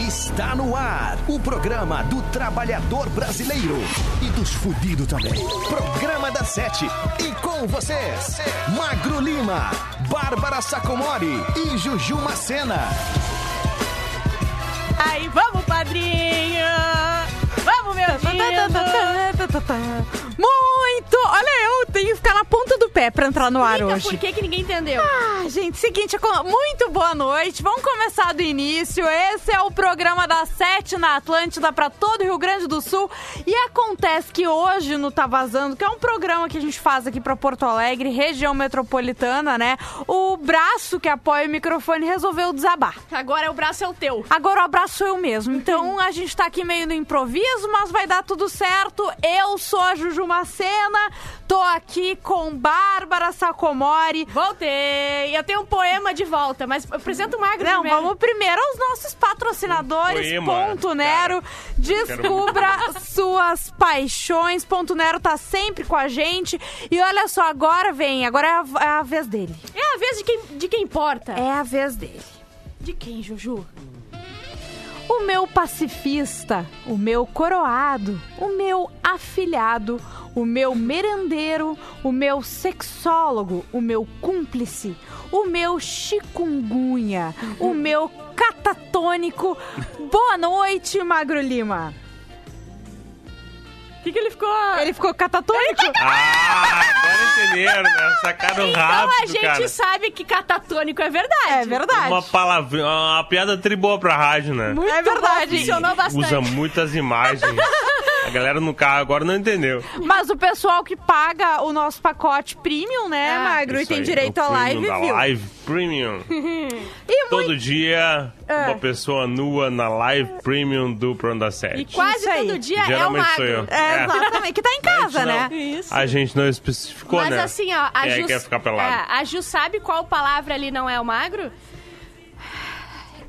Está no ar o programa do trabalhador brasileiro e dos fudidos também. Programa da Sete. E com vocês, Magro Lima, Bárbara Sacomori e Juju Macena. Aí, vamos, padrinho! Vamos, meu lindo! Muito! Olha, eu tenho que ficar na ponta do pé pra entrar no ar hoje. por que, que ninguém entendeu? Ah, gente, seguinte, muito boa noite. Vamos começar do início. Esse é o programa das sete na Atlântida para todo o Rio Grande do Sul. E acontece que hoje no Tá Vazando, que é um programa que a gente faz aqui para Porto Alegre, região metropolitana, né? O braço que apoia o microfone resolveu desabar. Agora o braço é o teu. Agora o abraço sou eu mesmo. Então a gente tá aqui meio no improviso, mas vai dar tudo certo. Eu sou a Juju Macena, tô aqui com Bárbara Sacomori. Voltei! Eu tenho um poema de volta, mas apresenta o magro Não, primeiro. vamos primeiro aos nossos patrocinadores. Poema, Ponto Nero. Descubra suas paixões. Ponto Nero tá sempre com a gente. E olha só, agora vem, agora é a, é a vez dele. É a vez de quem, de quem importa. É a vez dele. De quem, Juju? O meu pacifista, o meu coroado, o meu afilhado, o meu merendeiro, o meu sexólogo, o meu cúmplice, o meu chikungunya, o meu catatônico. Boa noite, Magro Lima. O que, que ele ficou... Ele ficou catatônico? Ah, agora entenderam, né? Sacaram Então rápido, a gente cara. sabe que catatônico é verdade. É verdade. Uma palavra, uma piada triboa pra rádio, né? Muito É verdade. funcionou bastante. Usa muitas imagens. A galera no carro agora não entendeu. Mas o pessoal que paga o nosso pacote premium, né, Ah. Magro? e tem aí, direito à live, viu? Live Premium. E Todo muito... dia, É. uma pessoa nua na Live Premium do Pronda E 7. quase Isso aí. todo dia Geralmente é o sou eu. magro. É, É. exatamente. Que tá em casa, Mas né? não. Isso. A gente não especificou, Mas né? assim, ó, a É, Ju, quer ficar pelado. é, a Ju sabe qual palavra ali não é o magro?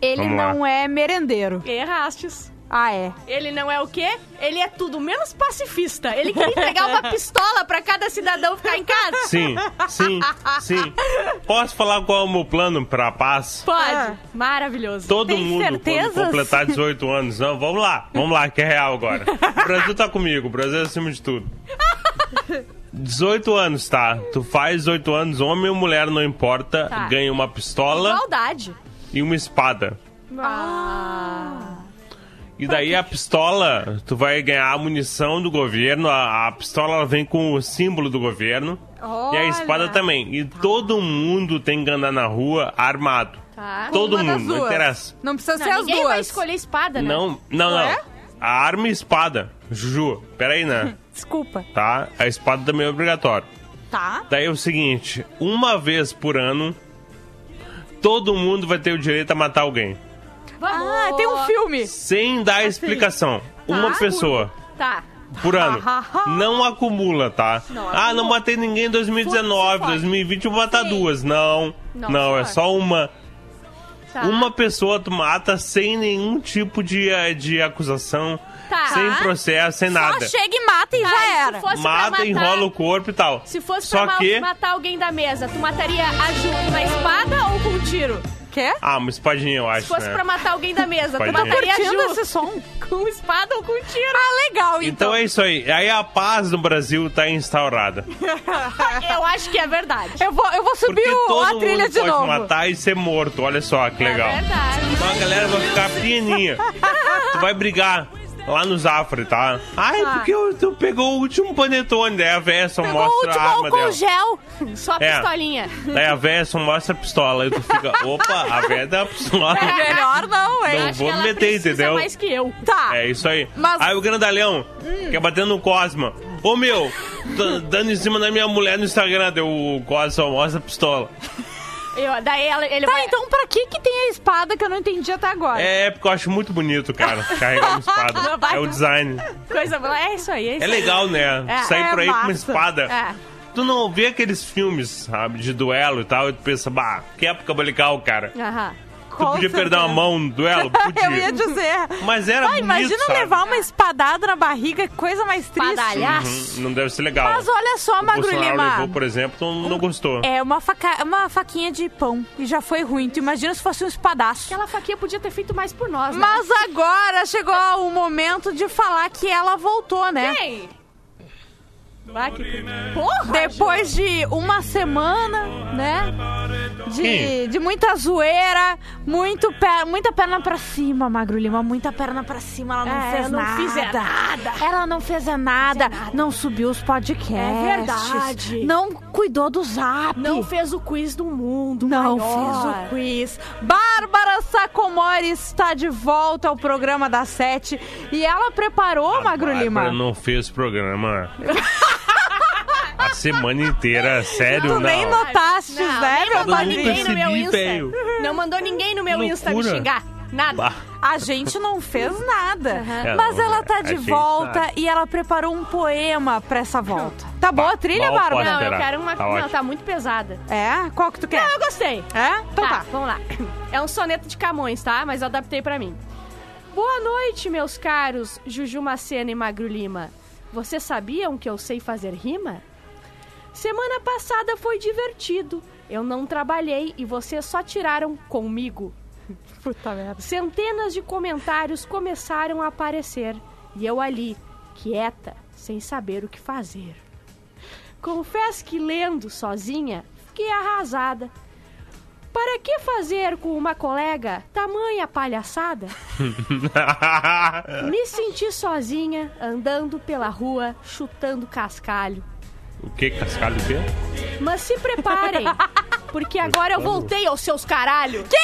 Ele Vamos lá. não é merendeiro. Errastes. Ah, é. Ele não é o quê? Ele é tudo menos pacifista. Ele queria entregar uma pistola pra cada cidadão ficar em casa. Sim, sim, sim. Posso falar qual é o meu plano pra paz? Pode. Ah. Maravilhoso. Todo Tem mundo, certezas? quando completar 18 anos. Não, vamos lá, vamos lá, que é real agora. O Brasil tá comigo, o Brasil é acima de tudo. 18 anos, tá? Tu faz 18 anos, homem ou mulher, não importa, Tá. ganha uma pistola Igualdade. e uma espada. Ah. E daí a pistola, tu vai ganhar a munição do governo, a, a pistola vem com o símbolo do governo e a Olha. espada também. E todo mundo tem que andar na rua armado. Tá. Todo Uma mundo, não interessa. Não precisa Não, ser as ninguém duas. vai escolher espada, né? Não, não, Ué? não. A arma e espada. Juju, peraí, né? Desculpa. Tá? A espada também é obrigatório. Tá. Daí é o seguinte, uma vez por ano, todo mundo vai ter o direito a matar alguém. Vamos. Ah, tem um filme. Sem dar explicação. Uma pessoa. Tá. Por ano. Não acumula, tá? Não ah, não matei ninguém em 2019, Pode. 2020 eu vou matar Sim. duas. Não, Não, não, é só uma. Tá. Uma pessoa tu mata sem nenhum tipo de, eh, de acusação, Tá. sem processo, sem nada. Só chega e mata e Tá, já se era. Mata, matar- enrola o corpo e tal. Se fosse Só pra que. matar alguém da mesa, tu mataria a Ju na espada ou com um tiro? Quer? Ah, uma espadinha, eu acho. Se fosse né? pra matar alguém da mesa, tu mataria a Curtindo esse som? com espada ou com tiro? Ah, legal, então. Então é isso aí. Aí a paz no Brasil tá instaurada. Eu acho que é verdade. Eu vou, eu vou subir o- a trilha de pode novo. matar e ser morto. Olha só que legal. É verdade. Então a galera vai ficar pianinha. tu vai brigar lá no Zafre, tá? Ai, Tá. porque eu- tu pegou o último panetone. Daí a véia só Pegou o mostra último a arma álcool dela. gel. Só a É. pistolinha. Daí a véia só mostra a pistola. Aí tu fica, opa, a véia dá a pistola. Melhor não, hein? Não Acho vou que ela meter, entendeu? mais que eu. Tá. É isso aí. Mas- Aí o grandalhão quer bater no Cosma. Ô meu, dando em cima da minha mulher no Instagram, deu o Cosma só mostra a pistola. Eu- daí ela, ele Tá, vai... então pra que que tem a espada que eu não entendi até agora? É, porque eu acho muito bonito, cara, carregar uma espada. Vai. É o design. Coisa boa. É isso aí, é isso É legal, né? É, Sair é por aí com uma massa. espada. É. Tu não vê aqueles filmes, sabe, de duelo e tal, e tu pensa, bah, que época legal, cara. Aham. Tu podia perder uma mão no duelo? Podia. Eu ia dizer. Mas era Ah, bonito, imagina sabe? levar uma espadada na barriga, coisa mais triste. Padalhaço. Uhum, Não deve ser legal. Mas olha só, o Magro Bolsonaro Lima. levou, por exemplo, não, não gostou. É uma, faca, uma faquinha de pão e já foi ruim. Tu imagina se fosse um espadaço. Aquela faquinha podia ter feito mais por nós, né? Mas agora chegou o momento de falar que ela voltou, né? Quem? Ah, que... Porra! Depois de uma semana, né? De, de muita zoeira, muito per, muita perna pra cima, Magro Lima, muita perna pra cima. Ela não É, fez não nada. fiz nada. Ela não fez é nada, não subiu os podcasts. É verdade. Não cuidou do zap. Não fez o quiz do mundo Não maior. fez o quiz. Bárbara Sacomori está de volta ao programa da Sete. E ela preparou, Magro Bárbara Lima. não fez programa a semana inteira, sério, Tu não. nem notaste, Não, né, meu mandou não ninguém no meu Insta. velho. Não mandou ninguém no meu Que Insta me loucura. xingar. Nada. Bah. A gente não fez nada. É, Mas ela tá a de gente volta tá. e ela preparou um poema pra essa volta. Tá boa a trilha, Bárbara? Não, eu quero uma. Tá não, ótimo. tá muito pesada. É? Qual que tu quer? Não, eu gostei. É? Então tá. vamos lá. É um soneto de Camões, tá? Mas eu adaptei pra mim. Boa noite, meus caros Juju Macena e Magro Lima. Vocês sabiam que eu sei fazer rima? Semana passada foi divertido. Eu não trabalhei e vocês só tiraram comigo. Puta merda. Centenas de comentários começaram a aparecer e eu ali, quieta, sem saber o que fazer. Confesso que lendo sozinha, fiquei arrasada. Para que fazer com uma colega tamanha palhaçada? Me senti sozinha, andando pela rua, chutando cascalho. O que, cascalho o quê? Mas se preparem, porque agora eu voltei aos seus caralho. Que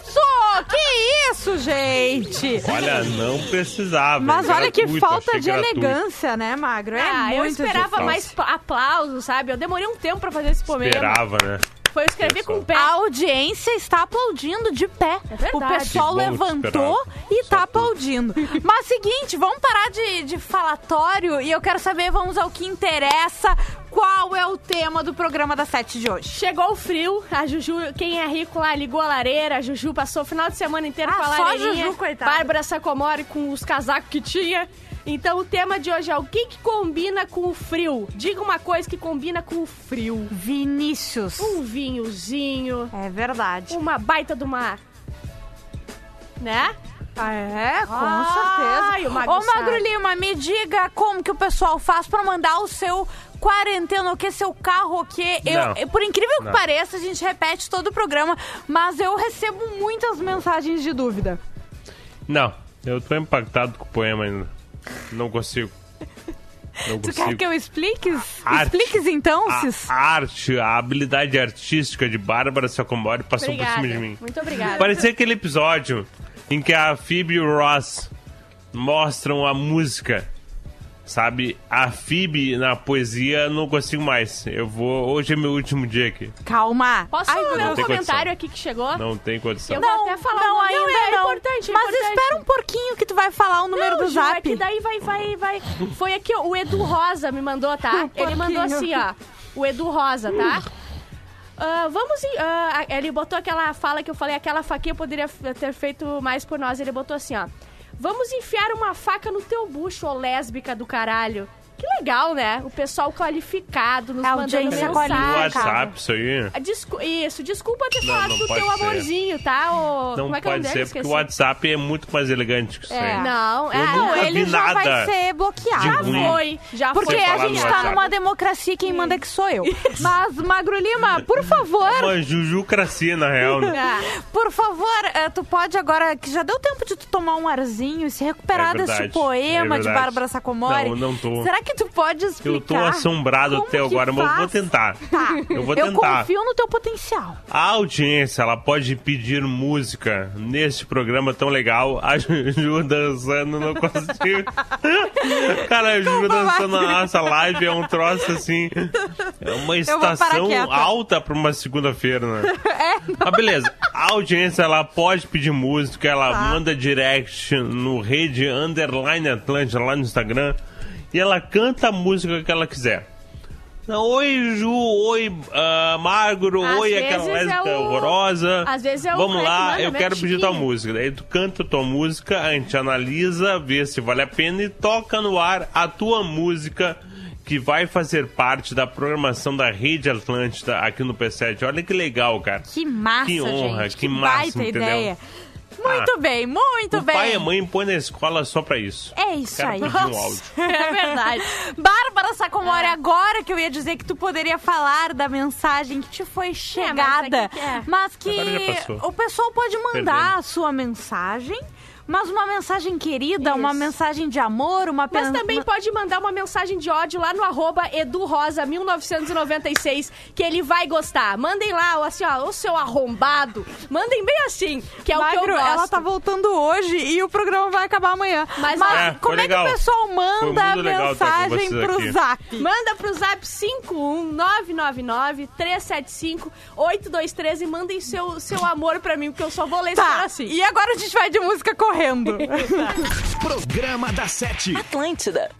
isso? Que isso, gente? Olha, não precisava. Mas olha que gratuito, falta de gratuito. elegância, né, Magro? É ah, eu esperava difícil. mais aplausos, sabe? Eu demorei um tempo pra fazer esse poema. Esperava, né? Foi escrever com o pé. A audiência está aplaudindo de pé. É verdade. o pessoal levantou e tá tu. aplaudindo. Mas seguinte, vamos parar de, de falatório e eu quero saber, vamos ao que interessa. Qual é o tema do programa da Sete de hoje? Chegou o frio, a Juju, quem é rico lá, ligou a lareira, a Juju passou o final de semana inteiro Ah, com a só a lareirinha. Juju, coitada. Bárbara Sacomori com os casacos que tinha. Então o tema de hoje é o que, que combina com o frio? Diga uma coisa que combina com o frio. Vinícius. Um vinhozinho, É verdade. uma baita de uma... Né? É, com Ai, certeza. o Magro Ô, Magro sabe. Lima, me diga como que o pessoal faz pra mandar o seu quarentena, o que, seu carro, o que. Eu, eu- por incrível que Não. pareça, a gente repete todo o programa, mas eu recebo muitas mensagens de dúvida. Não, eu tô impactado com o poema ainda. Não consigo. Não Tu consigo. quer que eu expliques? Arte. Expliques então, a, Cis. a arte, a habilidade artística de Bárbara Sacomori passou Obrigada. por cima de mim. Muito obrigada. Parecia aquele episódio em que a Phoebe e o Ross mostram a música. Sabe, a Phoebe na poesia não consigo mais. Eu vou. Hoje é meu último dia aqui. Calma. Posso Ai, ler meu um comentário condição. aqui que chegou? Não tem condição. Eu vou até falar não, o- ainda não, é não. importante, é Mas importante. espera um pouquinho que tu vai falar o número Não, do Ju, zap. É que daí vai, vai, vai. Foi aqui, ó, o Edu Rosa me mandou, tá? Ele mandou assim, ó. O Edu Rosa, tá? Ah, vamos. em- ah, ele botou aquela fala que eu falei, aquela faquinha poderia ter feito mais por nós. Ele botou assim, ó. Vamos enfiar uma faca no teu bucho, ô lésbica do caralho. Que legal, né? O pessoal qualificado nos A mandando mensagem. WhatsApp, isso aí. Ah, descu- isso, desculpa ter Não, falado não do pode teu ser. amorzinho, tá? O, Não é que é o pode nome ser, dele? porque o WhatsApp é muito mais elegante que isso É. aí. Não, Eu é. nunca Não, vi ele já vai ser bloqueado. Já foi, já Porque foi. a gente tá WhatsApp. numa democracia, quem manda que sou eu. Mas, Magro Lima, por favor, Uma jujucracia, na real. né? Por favor, eh, tu pode agora, que já deu tempo de tu tomar um arzinho e se recuperar É desse poema é de. Bárbara Sacomori. Não, não tô. Será que tu pode explicar? Eu tô assombrado até que agora, mas eu vou tentar. Tá. Eu vou Eu tentar. confio no teu potencial. A audiência, ela pode pedir música neste programa tão legal. A Juju dançando, não consigo. Cara, a Juju dançando na nossa live é um troço assim. É uma estação alta pra uma segunda-feira, né? É, Mas beleza, a audiência ela pode pedir música, ela Tá. manda direct no rede underline Atlântica lá no Instagram e ela canta a música que ela quiser. Não, oi, Ju, oi, ah, Magro, Às oi, aquela vezes é lésbica o- horrorosa. às vezes é o Vamos que lá, eu né, quero pedir tua música. Daí tu canta tua música, a gente analisa, vê se vale a pena e toca no ar a tua música que vai fazer parte da programação da Rede Atlântida aqui no P7. Olha que legal, cara. Que massa, Que honra, gente. que massa, baita entendeu? ideia. Muito Ah, bem, muito o bem. pai e a mãe põem na escola só pra isso. É isso Quero aí. pedir um áudio. É verdade. Bárbara Sacomori, É. agora que eu ia dizer que tu poderia falar da mensagem que te foi chegada, é que- é. mas que Agora já passou. o pessoal pode mandar Perdendo. a sua mensagem, mas uma mensagem querida, uma Isso. mensagem de amor, uma Mas também pode mandar uma mensagem de ódio lá no arroba edurrosa1996, que ele vai gostar. Mandem lá, assim, ó, o seu arrombado. Mandem bem assim, que é o que Magro, eu gosto. ela tá voltando hoje e o programa vai acabar amanhã. Mas- É, foi como é legal. que o pessoal manda com mensagem pro aqui. zap? Manda pro zap 51999-375-8213 e mandem seu, seu amor pra mim, porque eu só vou ler Tá, pedacinho. e agora a gente vai de música correndo. Programa da Sete. Atlântida.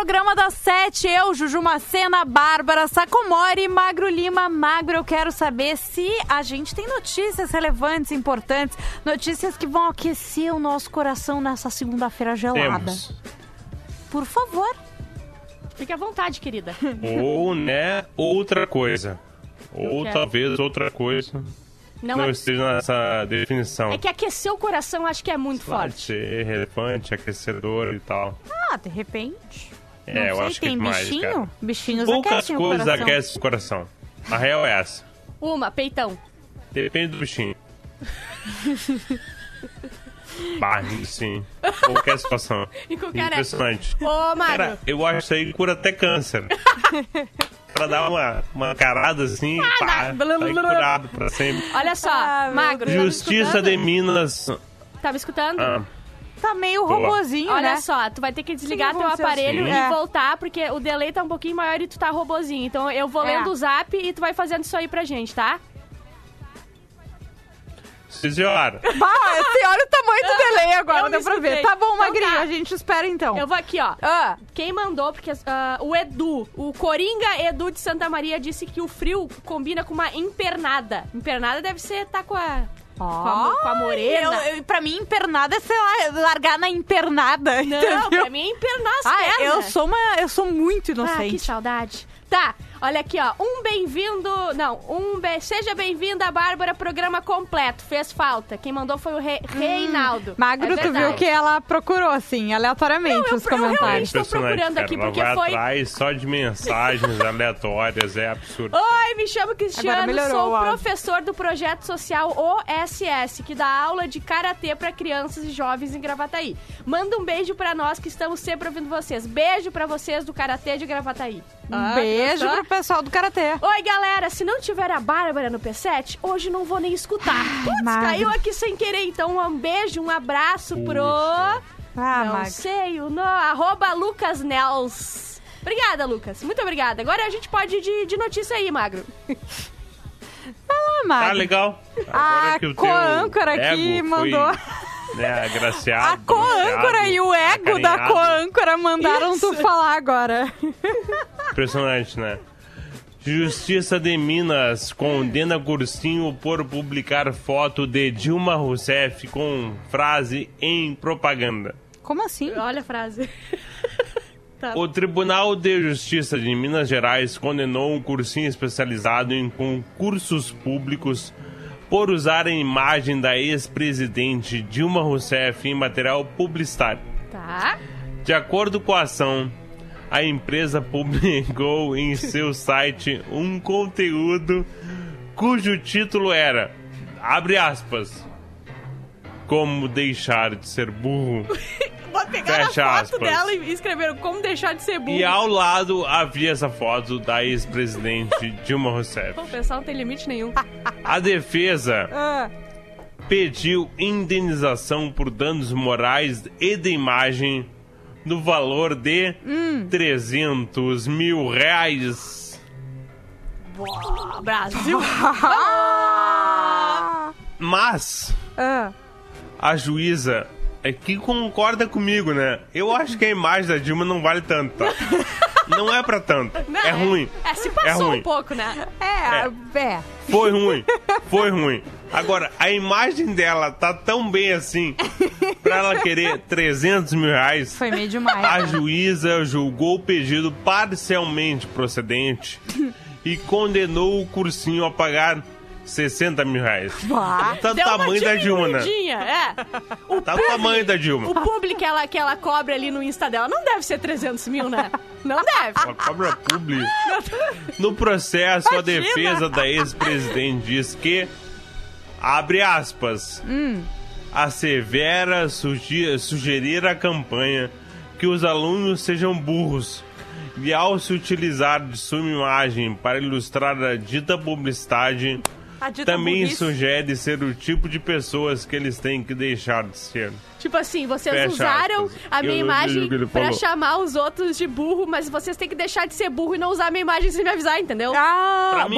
Programa das sete. Eu, Juju Macena, Bárbara Sacomori, Magro Lima. Magro, eu quero saber se a gente tem notícias relevantes, importantes, notícias que vão aquecer o nosso coração nessa segunda-feira gelada. Temos. Por favor. Fique à vontade, querida. Ou, né, outra coisa. Ou quero. talvez outra coisa Não, não é, esteja nessa definição. é que aquecer o coração acho que é muito Pode forte. ser relevante, aquecedor e tal. Ah, de repente. É, Não eu sei, acho que tem mais, bichinho? cara. Bichinhos Poucas aquecem o coisas aquecem o coração. A real é essa. Uma, peitão. Depende do bichinho. bah, sim. Qualquer situação. Em qualquer. Impressionante. Ô, Magro. Cara, eu acho que isso aí cura até câncer. pra dar uma, uma carada assim, Ah, pá, blá, blá, tá curado pra sempre. Olha só, Ah, Magro. tá me Justiça de Minas. Tá me escutando? Ah, Tá meio Boa. robozinho, Olha né? só, tu vai ter que desligar teu ser aparelho assim. e É. voltar, porque o delay tá um pouquinho maior e tu tá robozinho. Então eu vou É. lendo o zap e tu vai fazendo isso aí pra gente, tá? senhora. Bah, você olha o tamanho do delay agora, Eu deu pra ver. Tá bom, Então Magrinho, tá. a gente espera então. Eu vou aqui, ó. Ah, Quem mandou, porque ah, o Edu, o Coringa Edu de Santa Maria disse que o frio combina com uma empernada. Empernada deve ser tá com a. Com a, com a morena. Eu, eu- pra mim, empernada é, sei lá, largar na empernada. Não, entendeu? pra mim é empernar as Ah, pernas. eu sou uma. Eu sou muito Ah, que inocente. saudade. Tá, olha aqui, ó. Um bem-vindo. Não, um. Be... Seja bem-vinda, Bárbara, programa completo. Fez falta. Quem mandou foi o Re... Reinaldo. Magro, É tu viu que ela procurou, assim, aleatoriamente Não, eu- os eu realmente- comentários. Estou procurando cara. aqui, Ela porque vai foi- atrás só de mensagens aleatórias, é absurdo. Oi, me chamo Cristiano, melhorou sou professor do projeto social OSS, que dá aula de karatê para crianças e jovens em Gravataí. Manda um beijo para nós que estamos sempre ouvindo vocês. Beijo para vocês do karatê de Gravataí. Um Ah, beijo pro pessoal do Karatê. Oi, galera, se não tiver a Bárbara no P7, hoje não vou nem escutar. Putz, Magro. caiu aqui sem querer, então um beijo, um abraço pro... Ah, não Magro. sei o no... Arroba Lucas Nels. Obrigada, Lucas. Muito obrigada. Agora a gente pode ir de, de notícia aí, Magro. Ah, Magro. Tá legal. A Agora que o teu co-âncora aqui mandou. Foi, né, agraciado. A co-âncora e o ego da acarinhado. co-âncora mandaram tu Isso. falar agora. Impressionante, né? Justiça de Minas condena Cursinho por publicar foto de Dilma Rousseff com frase em propaganda. Como assim? Olha a frase. Tá. O Tribunal de Justiça de Minas Gerais condenou um cursinho especializado em concursos públicos por usar a imagem da ex-presidente Dilma Rousseff em material publicitário. Tá. De acordo com a ação, a empresa publicou em seu site um conteúdo cujo título era, abre aspas, como deixar de ser burro. Fecha a foto aspas. dela e escreveram como deixar de ser burro. E ao lado havia essa foto da ex-presidente Dilma Rousseff. O pessoal não tem limite nenhum. A defesa Ah, pediu indenização por danos morais e de imagem no valor de 300 mil reais. Brasil. Mas ah. a juíza é que concorda comigo, né? Eu acho que a imagem da Dilma não vale tanto, tá? Não é pra tanto. Não, é ruim. É, se É passou ruim. um pouco, né? É, é. Foi ruim. Foi ruim. Agora, a imagem dela tá tão bem assim pra ela querer 300 mil reais. Foi meio demais. A juíza julgou o pedido parcialmente procedente e condenou o cursinho a pagar 60 mil reais. Bah. Tá do tamanho da Dilma, né? É. O Tá do tamanho da O Dilma. publi que ela, que ela cobre ali no Insta dela não deve ser 300 mil, né? Não deve. Uma cobra publi. No processo, a Imagina. defesa da ex-presidente diz que, abre aspas, assevera sugi- sugerir à campanha que os alunos sejam burros e, ao se utilizar de sua imagem para ilustrar a dita publicidade, A também burrice. sugere ser o tipo de pessoas que eles têm que deixar de ser. Tipo assim, vocês Fecha usaram aspas. a minha Eu- imagem falou. chamar os outros de burro, mas vocês têm que deixar de ser burro e não usar a minha imagem sem me avisar, entendeu? Ah, mim-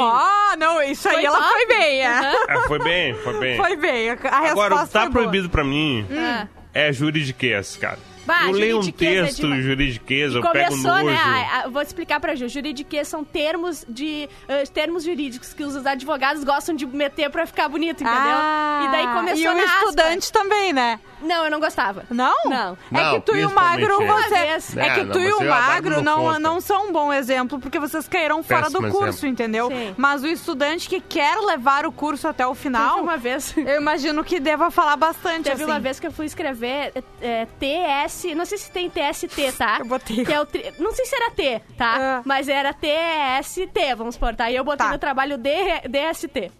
não, isso aí ela top. foi bem, é. Ah, foi bem, foi bem. Foi bem. A resposta Agora, o que tá proibido pra mim Ah. é juridiquês, cara. Bah, eu leio um é texto demais. juridiquês, E eu pego começou, nojo. né? a- a- vou explicar pra Ju. Juridiquês são termos de eh, termos jurídicos que os advogados gostam de meter pra ficar bonito, entendeu? Ah, e daí começou E o na aspa. estudante também, né? Não, eu não gostava. Não? Não. É que tu e o magro, você. É É, que não, tu e você o magro magro não não, conta. não são um bom exemplo, porque vocês caíram fora do Péssimo curso, exemplo. entendeu? Sim. Mas o estudante que quer levar o curso até o Teve final, uma vez. eu imagino que deva falar bastante Teve assim. uma vez que eu fui escrever é, TS, não sei se tem TST, tá? Eu botei. Que é o tri- não sei se era T, tá? Ah. Mas era TST, vamos pôr, tá? E eu botei Tá. no trabalho D- DST.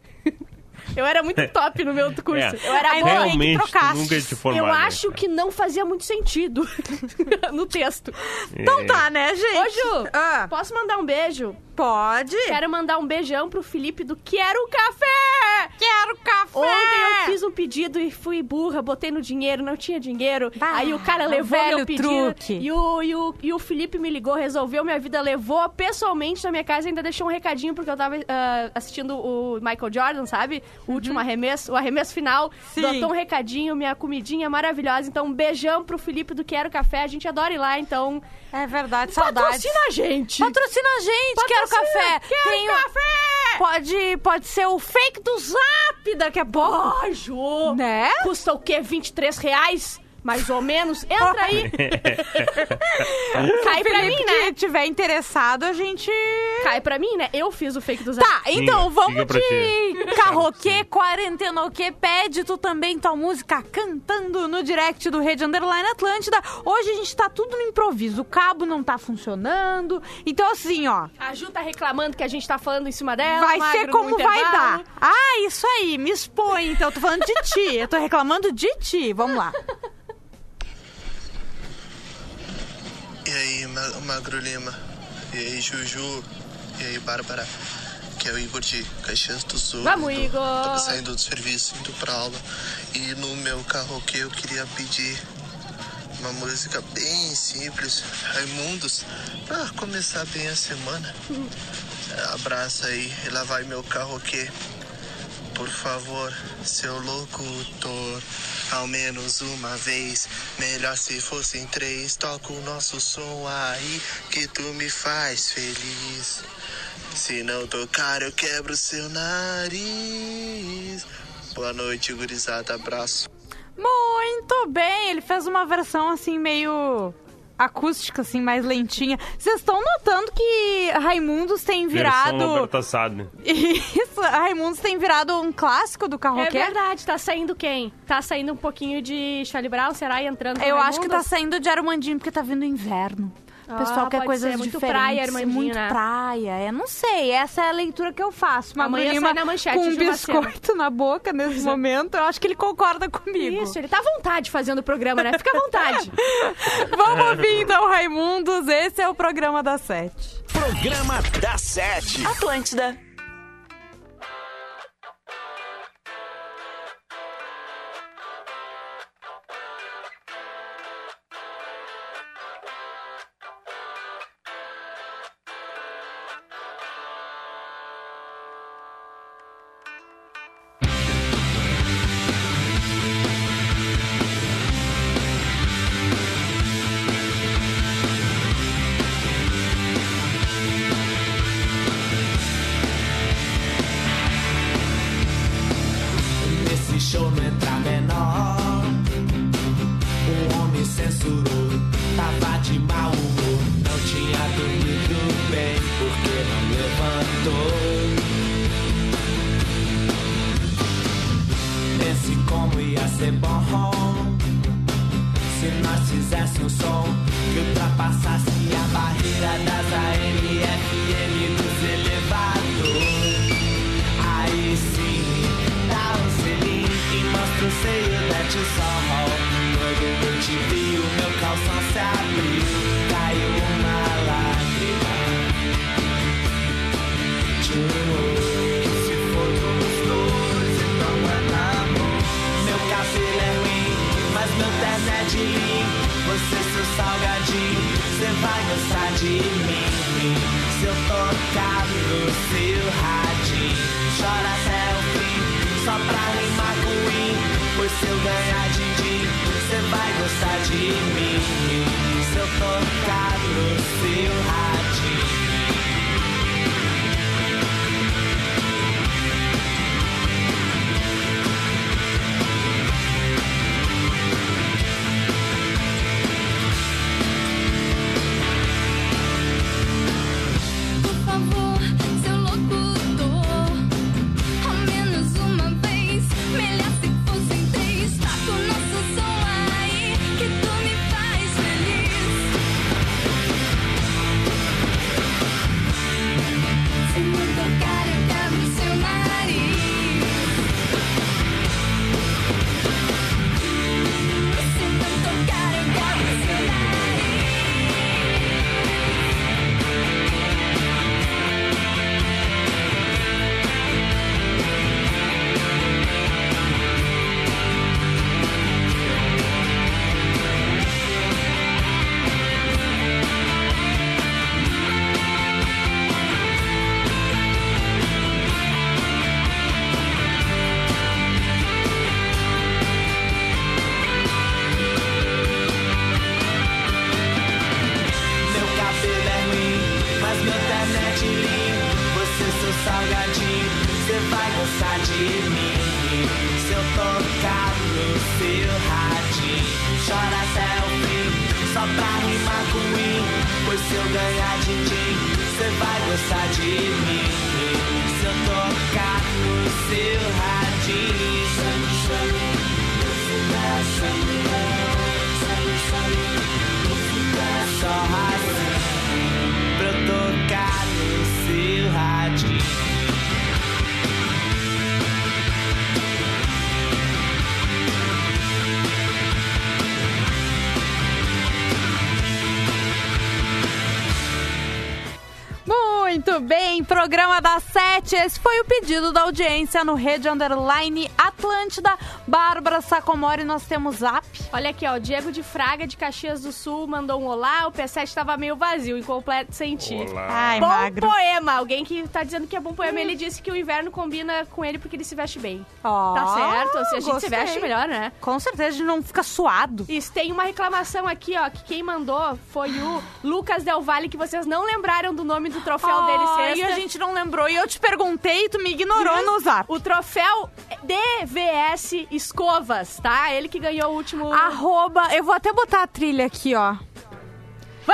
Eu era muito top no meu curso. É, Eu era boa. tu trocaste. nunca te formar. Eu acho que não fazia muito sentido no texto. Então tá, né, gente? Ô, Ju, Ah, posso mandar um beijo? Pode? Quero mandar um beijão pro Felipe do Quero Café! Quero café! Ontem eu fiz um pedido e fui burra, botei no dinheiro, não tinha dinheiro. Bah, aí o cara levou velho meu pedido. truque. E o, e, o, e o Felipe me ligou, resolveu minha vida, levou pessoalmente na minha casa e ainda deixou um recadinho, porque eu tava ah, assistindo o Michael Jordan, sabe? O último arremesso, o arremesso final. Uhum. Sim. Botou um recadinho, minha comidinha maravilhosa. Então, um beijão pro Felipe do Quero Café. A gente adora ir lá, então. É verdade, saudades. Patrocina a gente! Patrocina a gente, quero Patrocina, café. Quero Tem o- café! Pode, pode ser o fake do zap daqui a pouco. Ó, Ju! Né? Custa o quê? 23 reais? Mais ou menos. Entra aí. Cai pra Felipe mim, que né? tiver interessado, a gente... Cai pra mim, né? Eu fiz o fake do Zap. Tá, então Fica, vamos de carroquê, quarentenoquê, pede tu também tua música cantando no direct do Rede Underline Atlântida. Hoje a gente tá tudo no improviso, o cabo não tá funcionando. Então assim, ó, A Ju tá reclamando que a gente tá falando em cima dela. vai ser como vai dar. Ah, isso aí, me expõe. Então eu tô falando de ti, eu tô reclamando de ti. Vamos lá. E aí, Ma- Magro Lima? E aí, Juju? E aí, Bárbara? Que é o Igor de Caxias do Sul. Vamos, Tô- Igor! Saindo do serviço, indo pra aula. E no meu karaokê eu queria pedir uma música bem simples, Raimundos, pra começar bem a semana. Abraça aí, e lá vai meu karaokê. Por favor, seu locutor, ao menos uma vez. Melhor se fossem três. Toca o nosso som aí, que tu me faz feliz. Se não tocar, eu quebro seu nariz. Boa noite, gurizada. Abraço. Muito bem, ele fez uma versão assim meio acústica, assim, mais lentinha. Vocês estão notando que Raimundos tem virado. Isso, Raimundos tem virado um clássico do É carroquê. verdade, tá saindo quem? Tá saindo um pouquinho de Charlie Brown, será? E entrando no Eu acho que tá Raimundos? saindo de Armandinho, porque tá vindo inverno. O Ah, pessoal quer pode coisas ser, muito diferentes. praia, Armandinho, muito né? praia. Eu não sei, essa é a leitura que eu faço. Magro Amanhã sai na manchete com um uma biscoito na boca nesse momento. Eu acho que ele concorda comigo. Isso, ele tá à vontade fazendo o programa, né? Fica à vontade. Vamos ouvir então, Raimundos. Esse é o programa da Sete. Programa da Sete. Atlântida. Te vi, o meu calção se abriu, caiu uma lágrima. De olho, se for dos dois, então é namoro. Meu cabelo é ruim, mas meu terno é de mim. Você, seu salgadinho, você vai gostar de mim. Se eu tocar no seu radinho, chora até o fim, só pra rimar com win. Pois se eu ganhar din-din, você vai gostar de mim. Se eu tocar no seu radinho. Programa das sete. Esse foi o pedido da audiência no Rede Underline Atlântida. Bárbara Sacomori, nós temos zap. Olha aqui, ó, o Diego de Fraga, de Caxias do Sul, mandou um olá. O P7 estava meio vazio, incompleto sem ti. Olá. Ai, Bom magro. poema. Alguém que tá dizendo que é bom poema, ele disse que o inverno combina com ele porque ele se veste bem. Ó, Tá certo? Se a gente se gostei. veste melhor, né? Com certeza a gente não fica suado. Isso, tem uma reclamação aqui, ó, que quem mandou foi o Lucas Del Valle, que vocês não lembraram do nome do troféu dele Ai, sexta. E a gente não lembrou. E eu te perguntei e tu me ignorou no zap. O troféu DVS Escovas, tá? Ele que ganhou o último... Arroba, eu vou até botar a trilha aqui, ó.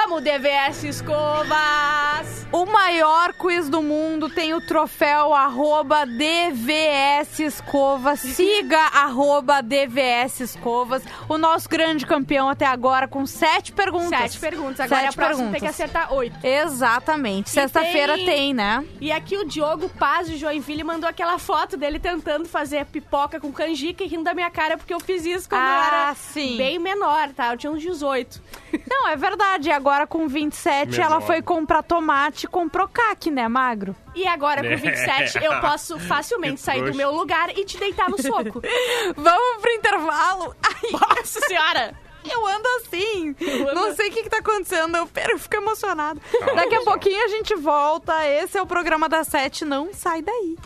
Vamos, DVS Escovas! O maior quiz do mundo tem o troféu arroba DVS Escovas. Siga arroba DVS Escovas. O nosso grande campeão até agora com sete perguntas. Sete perguntas. Agora Sete a próxima tem que acertar oito. Exatamente. Sexta-feira tem- tem... né? E aqui o Diogo Paz de Joinville mandou aquela foto dele tentando fazer pipoca com canjica e rindo da minha cara porque eu fiz isso quando eu Ah, era sim. bem menor, tá? Eu tinha uns 18. Não, é verdade. E Agora com 27, ela foi comprar tomate e comprou caque, né, magro? E agora com 27 eu posso facilmente sair do meu lugar e te deitar no soco. Vamos pro intervalo. Ai, Nossa senhora! Eu ando assim. ando- Não sei o que, que tá acontecendo. Eu, pera, eu fico emocionada. Calma, Daqui a pouquinho a gente volta. Esse é o programa da Sete. Não sai daí.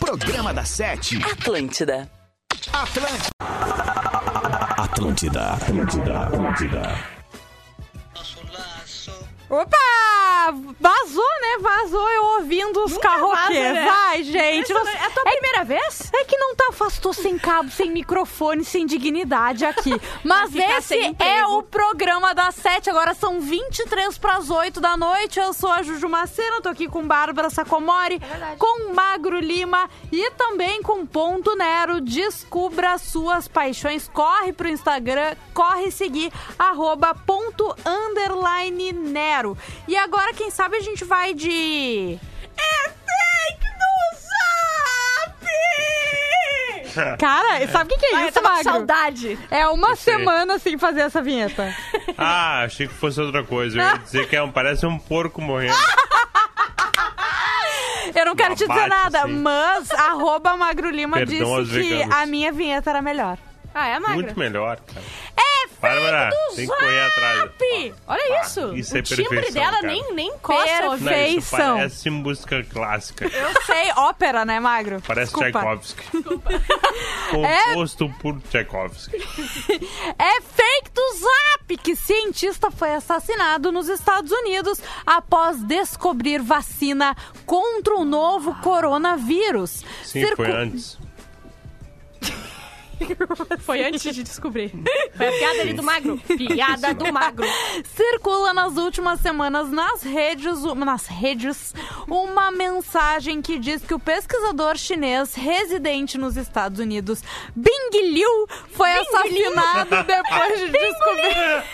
Programa da Sete. Atlântida. Atlântida. Atlântida. Atlântida. Atlântida. Opa! Vazou, né? Vazou eu ouvindo os vaza, né? Vai, gente. não- É a tua primeira vez? É que não tá tô sem cabo, sem microfone, sem dignidade aqui. Mas esse é o programa das sete, agora são 23 pras 8 da noite. Eu sou a Juju Macena, tô aqui com Bárbara Sacomori, É com Magro Lima e também com Ponto Nero. Descubra suas paixões, corre pro Instagram, corre seguir, arroba ponto underline Nero. E agora, quem sabe, a gente vai de... É fake do Zap! Cara, sabe o que, que é Ai, isso, Magro? saudade. É uma semana sem fazer essa vinheta. Ah, achei que fosse outra coisa. Eu ia dizer que é um, parece um porco morrendo. Eu não quero Uma te dizer bate, nada, assim. mas arroba Magro Lima Perdão disse que veganos. a minha vinheta era melhor. Ah, é, Magra? Muito melhor, cara. É Bárbara, do tem que correr atrás. Zap! Olha Ah, isso. isso é o timbre perfeição, dela cara. nem, nem coça Perfeito. ouvir. Não, isso Perfeição. parece música clássica. Eu sei, ópera, né, Magro? Parece Desculpa. Tchaikovsky. É. Composto por Tchaikovsky. É fake do Zap que cientista foi assassinado nos Estados Unidos após descobrir vacina contra o novo coronavírus. Sim, Circu- foi antes. Foi antes de descobrir. Foi a piada ali do magro. Piada do magro. Circula nas últimas semanas nas redes, nas redes uma mensagem que diz que o pesquisador chinês residente nos Estados Unidos, Bing Liu, foi assassinado depois de descobrir.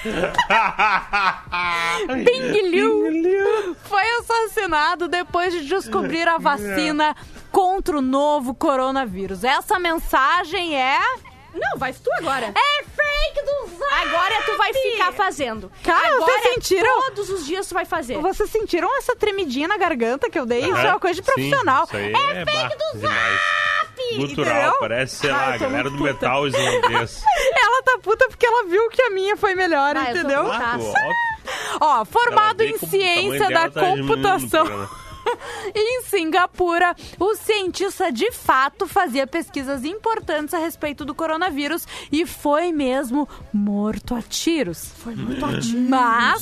Bing Liu foi assassinado depois de descobrir a vacina contra o novo coronavírus. Essa mensagem é Não, vai tu agora. é fake do Zap. Agora tu vai ficar fazendo. Cara, agora, vocês sentiram? Todos os dias tu vai fazer. Vocês sentiram essa tremidinha na garganta que eu dei? Isso é uma coisa de Sim, profissional. aí é é fake do demais. Gutural, entendeu? parece, sei Ah, lá, a galera do metal islandês. Ela tá puta porque ela viu que a minha foi melhor, Ah, eu tô entendeu? Claro, óbvio. Ó, formado em ciência da tá computação. em Singapura, o cientista de fato fazia pesquisas importantes a respeito do coronavírus e foi mesmo morto a tiros. Foi morto a tiros. Mas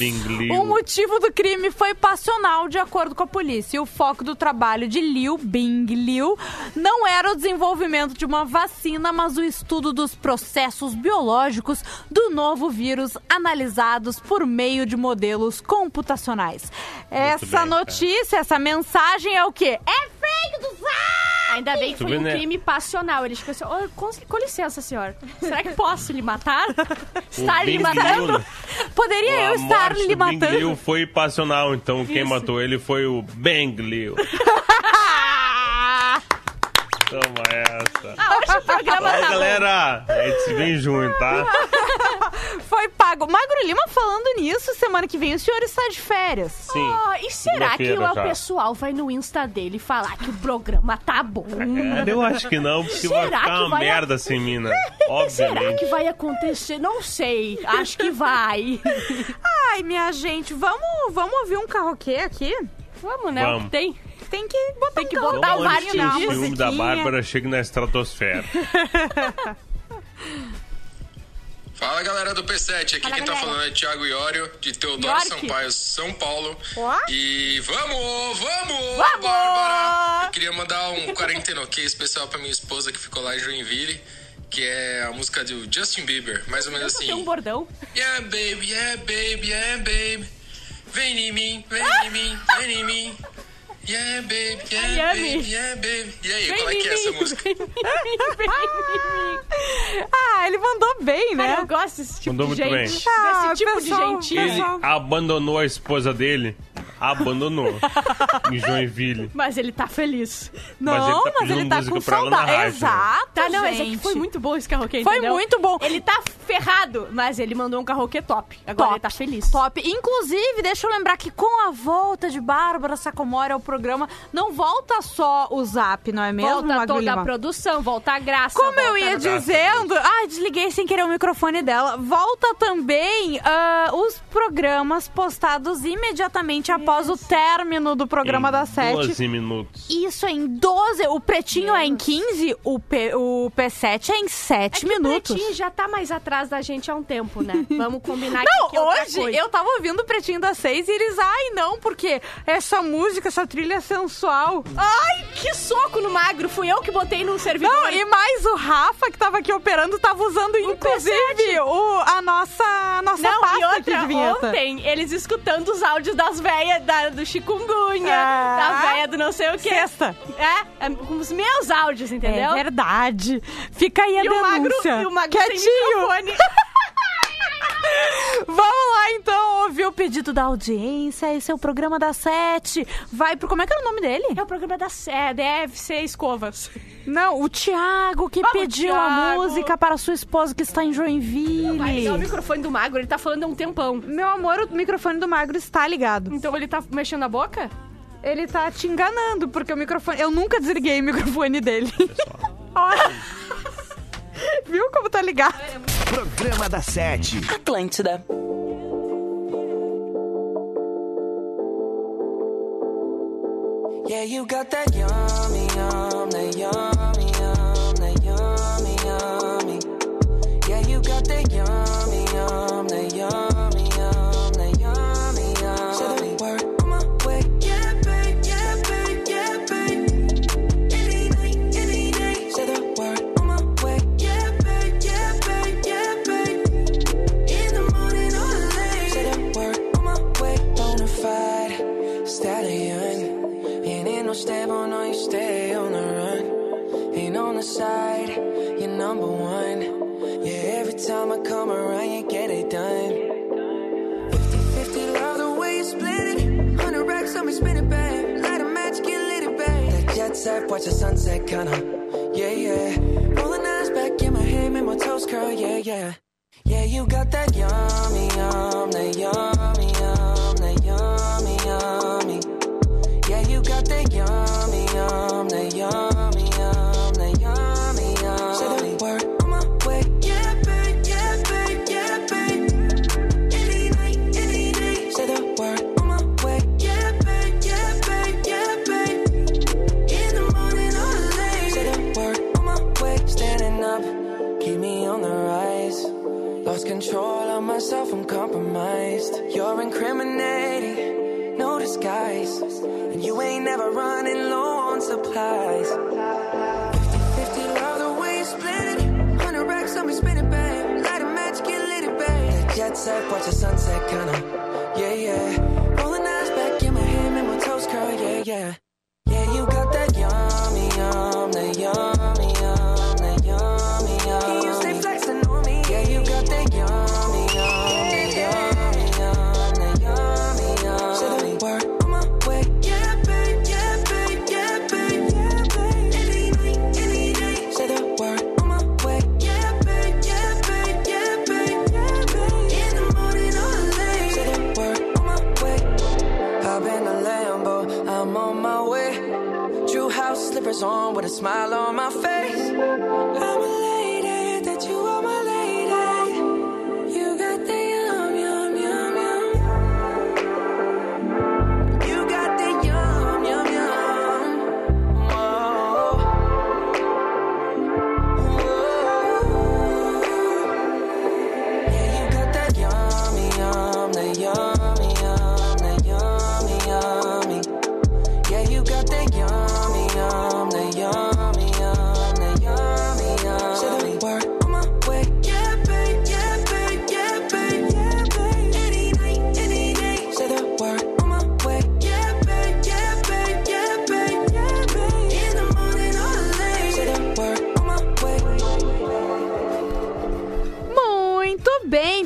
o motivo do crime foi passional, de acordo com a polícia. E o foco do trabalho de Liu, Bing Liu, não era o desenvolvimento de uma vacina, mas o estudo dos processos biológicos do novo vírus analisados por meio de modelos computacionais. Essa bem, cara. notícia, essa mensagem é o quê? É fake do Zap! Ainda bem que foi um né? crime passional. Ele ficou assim, "Ô, com, com licença, senhor. Será que posso lhe matar? Estar lhe matando? Poderia eu a estar lhe do Bing matando? Liu foi passional, então quem matou ele foi o Bang Liu. Toma essa. Ah, hoje o programa Ó, tá bom. galera, a gente se vê em junho, tá? Foi pago. Magro Lima falando nisso, semana que vem o senhor está de férias. Sim. Oh, e será que o já. pessoal vai no Insta dele falar que o programa tá bom? É, eu acho que não, porque vai Será ficar que uma vai- merda sem mina. Será Obviamente. que vai acontecer? Não sei. Acho que vai. Ai, minha gente, vamos, vamos ouvir um carroquê aqui? Vamos, né? O Vamos. que tem? Tem que botar Tem que um botar o Martin uma o da. Bárbara chegue na estratosfera. Fala galera do P7, aqui Fala, quem tá galera. falando é Thiago Iório, de Teodoro York. Sampaio, São Paulo. Ó. E vamos, vamos, Vamos! Bárbara! Eu queria mandar um quarentena ok especial pra minha esposa que ficou lá em Joinville, que é a música do Justin Bieber, mais ou menos Tem um assim. bordão. Yeah, baby, yeah, baby, yeah, baby. Vem em mim, vem em mim, vem em mim. Yeah, baby, yeah, Miami. baby, yeah, baby. E aí, Vem qual é que é essa música? vem em mim, vem em mim. Ah, ele mandou bem, né? Cara, eu gosto desse tipo Mandou de muito gente. bem. Ah, Desse tipo pessoal, de gentil. Ele abandonou a esposa dele. Abandonou. em Joinville. Mas ele tá feliz. Não, Mas ele tá mas ele tá com saudade. Exato, Tá, não, esse gente. aqui foi muito bom esse carroquê, Foi entendeu? muito bom. Ele tá ferrado, mas ele mandou um carroquê top. Agora Top. ele tá feliz. Top. Inclusive, deixa eu lembrar que com a volta de Bárbara Sacomori ao programa, não volta só o Zap, não é mesmo, Volta Magro toda Lima? a produção, volta a graça. Como eu ia dizendo, ah, desliguei sem querer o microfone dela. Volta também ah, os programas postados imediatamente após o término do programa Em da Sete. 12 minutos. Isso é em 12, o pretinho é em 15, o, P, o P7 é em 7 É que minutos. o Pretinho já tá mais atrás da gente há um tempo, né? Vamos combinar Não, que é hoje coisa. eu tava ouvindo o Pretinho das Seis e eles, ai não, porque essa música, essa trilha é sensual. Ai, que soco no magro! Fui eu que botei no servidor. Não, e mais o Rafa, que tava aqui operando, tava usando, inclusive, o, a nossa, a nossa Não, pasta e aqui outra, de vinheta. ontem, eles escutando os áudios das velhas da- do chikungunya, Ah. da velha do não sei o quê. Sexta. É, é, com os meus áudios, entendeu? É verdade. Fica aí a e o magro, denúncia. e o magro Quietinho. Vamos lá, então, ouvir o pedido da audiência. Esse é o programa da Sete. Vai pro... Como é que era o nome dele? É o programa da é, deve ser escovas. Não, o Thiago, que Vamos, pediu a Thiago. música para sua esposa que está em Joinville. Vai ligar o microfone do magro, ele tá falando há um tempão. Meu amor, o microfone do Magro está ligado. Então ele tá mexendo a boca? Ele tá te enganando, porque o microfone... Eu nunca desliguei o microfone dele. Olha. Viu como tá ligado? Programa da Sete. Atlântida. Yeah, you got that yummy, yum, that yummy, yum, that yummy, sunset, watch the sunset, kinda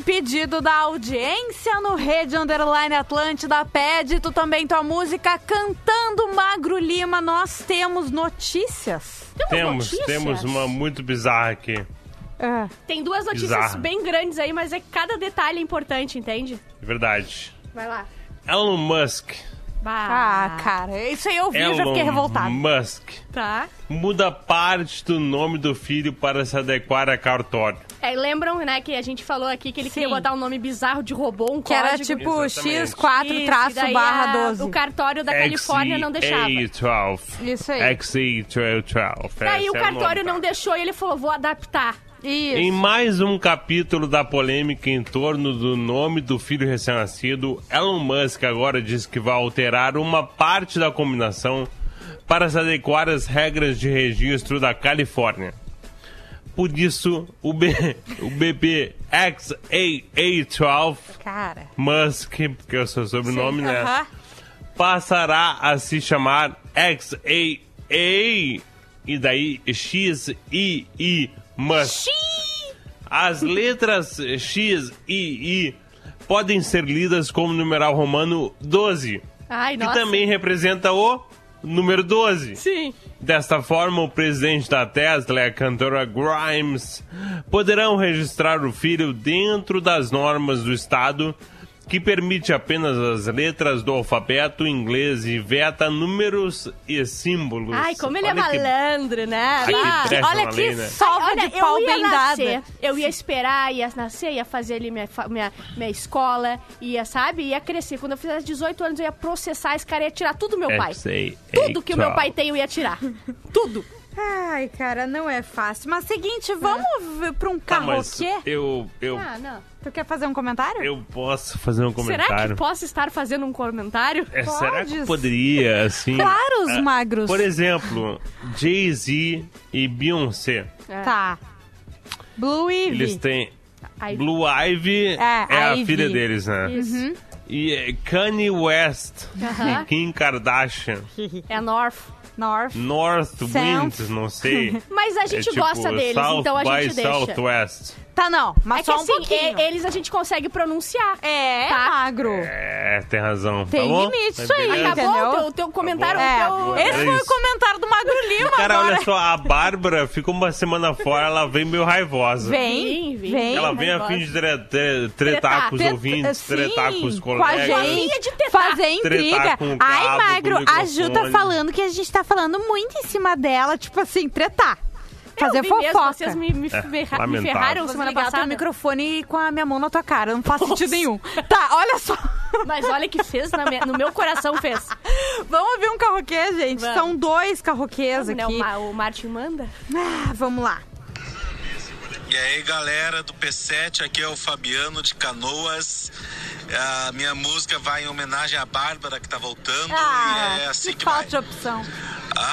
pedido da audiência no Rede Underline Atlântida. Pede tu também tua música cantando Magro Lima. Nós temos notícias. Temos, notícias? temos uma muito bizarra aqui. É. Tem duas notícias Bizarro. bem grandes aí, mas é que cada detalhe é importante, entende? É verdade. Vai lá. Elon Musk. Ah, cara, isso aí eu vi, eu já fiquei revoltado. Musk Tá. muda parte do nome do filho para se adequar a cartório. É, lembram, né, que a gente falou aqui que ele Sim. queria botar um nome bizarro de robô, um Que era código. tipo Exatamente. X4 Isso, traço e daí barra a- 12. O cartório da Califórnia não deixava. XA12. Isso aí. XA12. Daí o é cartório nome, não deixou e ele falou, vou adaptar. Em Isso. mais um capítulo da polêmica em torno do nome do filho recém-nascido, Elon Musk agora diz que vai alterar uma parte da combinação para se adequar às regras de registro da Califórnia. Por isso, o, B, o bebê XAA12 Cara. Musk, que é o seu sobrenome, né? Aham. Passará a se chamar XAA e daí XII Musk. As letras X e I podem ser lidas como numeral romano 12, Ai, que nossa. também representa o número 12. Sim. Desta forma, o presidente da Tesla e a cantora Grimes poderão registrar o filho dentro das normas do estado, que permite apenas as letras do alfabeto inglês e veta números e símbolos. Ai, como ele é Olha que- malandro, né? Ai, que Olha que lei, né? sova Olha, de pau eu ia bem nascer, dada. eu ia esperar, ia nascer, ia fazer ali minha, minha, minha escola, ia, sabe? Ia crescer. Quando eu fizesse 18 anos, eu ia processar esse cara, ia tirar tudo do meu pai. XAA12. Tudo que o meu pai tem, eu ia tirar. tudo. Ai, cara, não é fácil. Mas seguinte, vamos ver pra um Tá, mas carroquê? eu, eu, Ah, não. Tu quer fazer um comentário? eu posso fazer um Será que comentário. posso estar fazendo um comentário? É, será que Podes. poderia, assim... Claro, os ah, magros. Por exemplo, Jay-Z e Beyoncé. Tá. Blue Ivy. Eles têm... Aí, Blue Ivy é, a Ivy. filha deles, né? Isso. E é, Kanye West e Kim Kardashian. É North. North. North South. Wind, não sei. Mas a gente é tipo gosta deles, South então a by gente deixa. Southwest. Tá, não. Mas É que só um assim, pouquinho. e- eles a gente consegue pronunciar. É, Tá. magro. É, tem razão. Tem tá bom? limite isso aí, beleza. Acabou Entendeu? o teu, teu comentário? É, o teu... esse É foi o comentário do Magro Lima Cara, agora. olha só, a Bárbara ficou uma semana fora, ela vem meio raivosa. Vem, Vem, vem. vem. Ela vem a raivosa. fim de tre- tre- tretar com os ouvintes, sim, tretar com os com a colegas. gente, fazer intriga. Com o Ai, cabo do Magro, a Ju tá falando que a gente tá falando muito em cima dela, tipo assim, tretar. Fazer eu vi mesmo, fofoca. vocês me, me, É, ferra- me ferraram semana passada. microfone com a minha mão na tua cara, não faz sentido nenhum. Tá, olha só. Mas olha que fez, na minha- no meu coração fez. Vamos ouvir um carroquê, gente. Vamos. São dois carroquês Né, aqui. o, o Martin manda. Ah, vamos lá. E aí, galera do P7, aqui é o Fabiano de Canoas. A minha música vai em homenagem à Bárbara que tá voltando Ah, e é assim que falta vai. opção.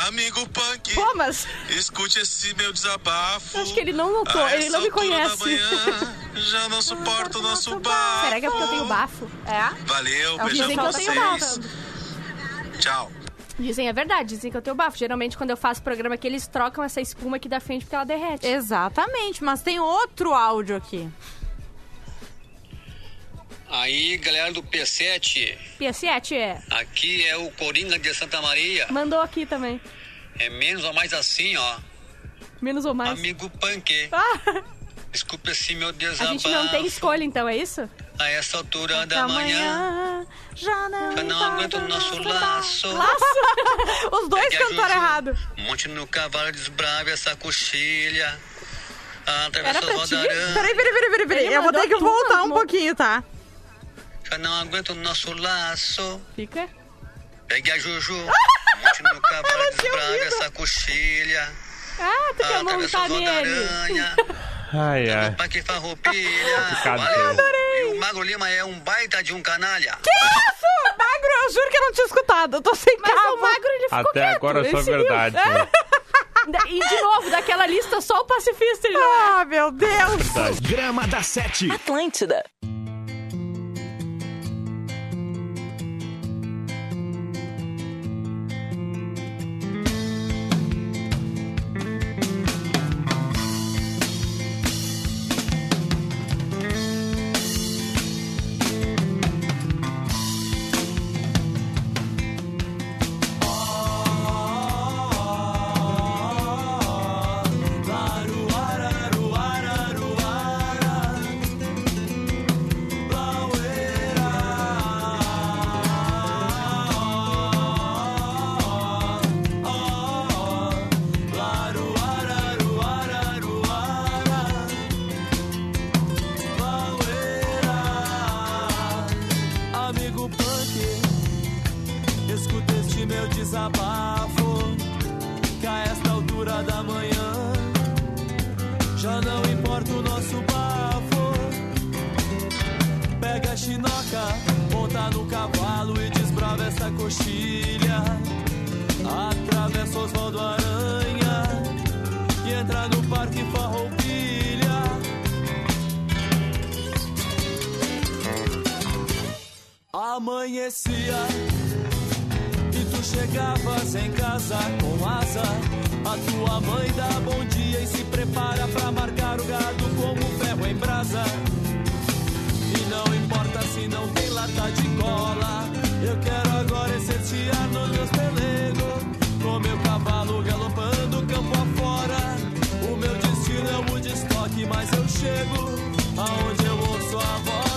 Amigo Punk, Pô, mas escute esse meu desabafo. acho que ele não notou, ele não me conhece. manhã, já não suporto o nosso bafo. Será que é porque eu tenho bafo? É? Valeu, É beijão Dizem pra que eu tenho vocês. bafo. Tchau. Dizem, é verdade, dizem que eu tenho bafo. Geralmente, quando eu faço programa aqui, eles trocam essa espuma aqui da frente porque ela derrete. Exatamente, mas tem outro áudio aqui. Aí, galera do P7, P7 é. aqui é o Coringa de Santa Maria. Mandou aqui também. É menos ou mais assim, ó. Menos ou mais. Amigo Punk, Ah, desculpe esse meu a desabafo. gente não tem escolha, então, é isso? A essa altura da manhã, já não, eu não aguento o nosso laço. Os dois a cantaram errado. Monte no cavalo, desbrave essa coxilha. Atravessa o rodarão. Peraí, peraí, peraí, peraí, peraí. Eu vou ter que voltar um amor. pouquinho, tá? Não aguento o nosso laço. Fica. Pegue a Juju, monte no cavalo, desbrave essa coxilha. Ah, tu quer montar nele. Ai, ai. Pra que farroupilha. Picado. Valeu. E o Mago Lima é um baita de um canalha. Isso! Magro, eu juro que eu não tinha escutado. Eu tô sem Mas cabo. o magro, ele ficou Até quieto. agora ele só verdade. né? E de novo, daquela lista, só o pacifista ele não é. Ah, meu Deus. Programa da Sete. Atlântida. Amanhecia e tu chegavas em casa com asa. A tua mãe dá bom dia e se prepara pra marcar o gado como ferro em brasa. E não importa se não tem lata de cola, eu quero agora exercitar nos meus pelegos. Com meu cavalo galopando campo afora. O meu destino é o Woodstock, mas eu chego aonde eu ouço a voz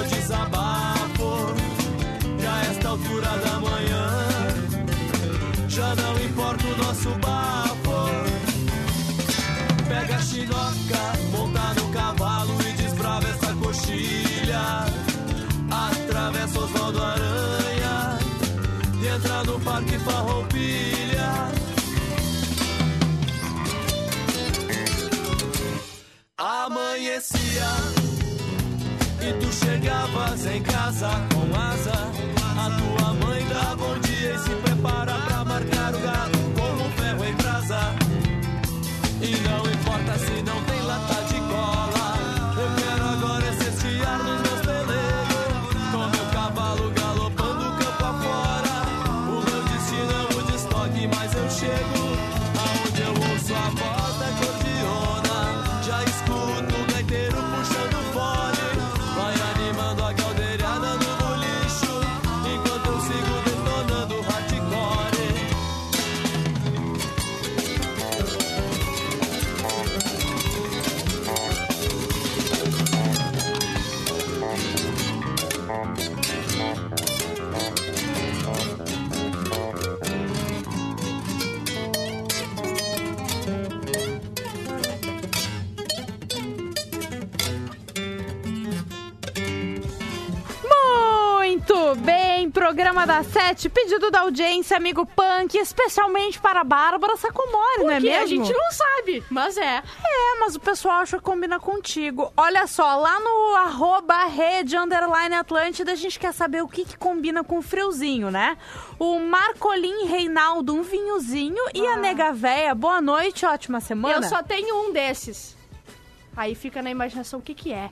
meu desabafo. Que a esta altura da manhã já não importa o nosso bafo. Pega a chinoca, monta no cavalo e desbrava essa coxilha. Atravessa Osvaldo Aranha e entra no Parque Farroupilha. Amanhecia e tu chegavas em casa com asa. A tua mãe dá bom dia e se prepara programa da Sete, pedido da audiência, amigo Punk, especialmente para a Bárbara Sacomori, não é mesmo? a gente não sabe, mas é. É, mas o pessoal acha que combina contigo. Olha só, lá no arroba rede underline Atlântida, a gente quer saber o que, que combina com o friozinho, né? O Marcolim Reinaldo, um vinhozinho, e a Nega Véia, boa noite, ótima semana. Eu só tenho um desses. Aí fica na imaginação o que que é.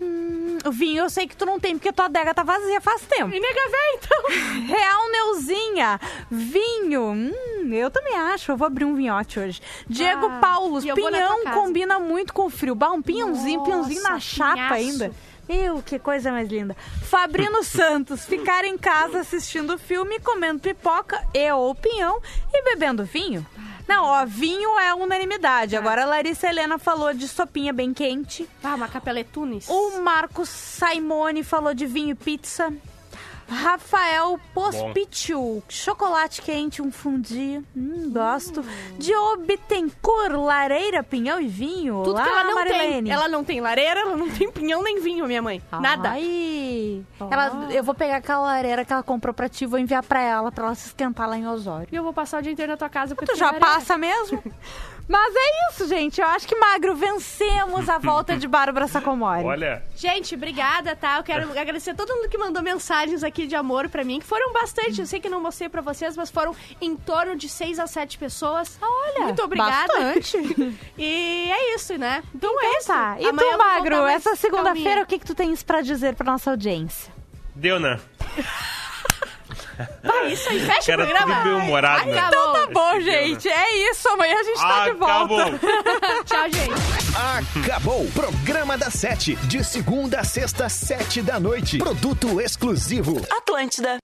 O vinho eu sei que tu não tem, porque tua adega tá vazia faz tempo. E nega véia, então. Real Neuzinha, vinho. Hum, eu também acho. Eu vou abrir um vinhote hoje. Diego Ah, Paulos, pinhão combina muito com o frio. Bah, um pinhãozinho, Nossa, pinhãozinho na chapa pinhaço. ainda. Meu, que coisa mais linda. Fabrino Santos, ficar em casa assistindo filme, comendo pipoca e ou pinhão e bebendo vinho. Não, ó, vinho é unanimidade. Agora a Larissa Helena falou de sopinha bem quente. Ah, uma capeletunes. O Marcos Simone falou de vinho e pizza. Rafael Pospitiu, chocolate quente, um fundi. Hum, gosto. Diogo Bittencourt, lareira, pinhão e vinho. Tudo Olá, que ela não Marilene. tem. Ela não tem lareira, ela não tem pinhão nem vinho, minha mãe. Nada. Ela, eu vou pegar aquela lareira que ela comprou pra ti e vou enviar pra ela, pra ela se esquentar lá em Osório. E eu vou passar o dia inteiro na tua casa porque Tu já lareira. passa mesmo? Mas é isso, gente. Eu acho que, Magro, vencemos a volta de Bárbara Sacomori. Olha, Gente, obrigada, tá? Eu quero agradecer a todo mundo que mandou mensagens aqui de amor pra mim, que foram bastante. Eu sei que não mostrei pra vocês, mas foram em torno de 6 a 7 pessoas. Olha, Muito obrigada. bastante. E é isso, né? Então, é Então isso. tá. E Amanhã eu tu, Magro, essa segunda-feira, o que, que tu tens pra dizer pra nossa audiência? deu, né? Ah, isso aí, fecha Cara, o programa. tudo bem humorado, né? Acabou. Então tá bom, Esse deu, né? gente. É isso. Amanhã a gente tá de volta. Tchau, gente. Acabou. Programa da Sete. De segunda a sexta, sete da noite. Produto exclusivo. Atlântida.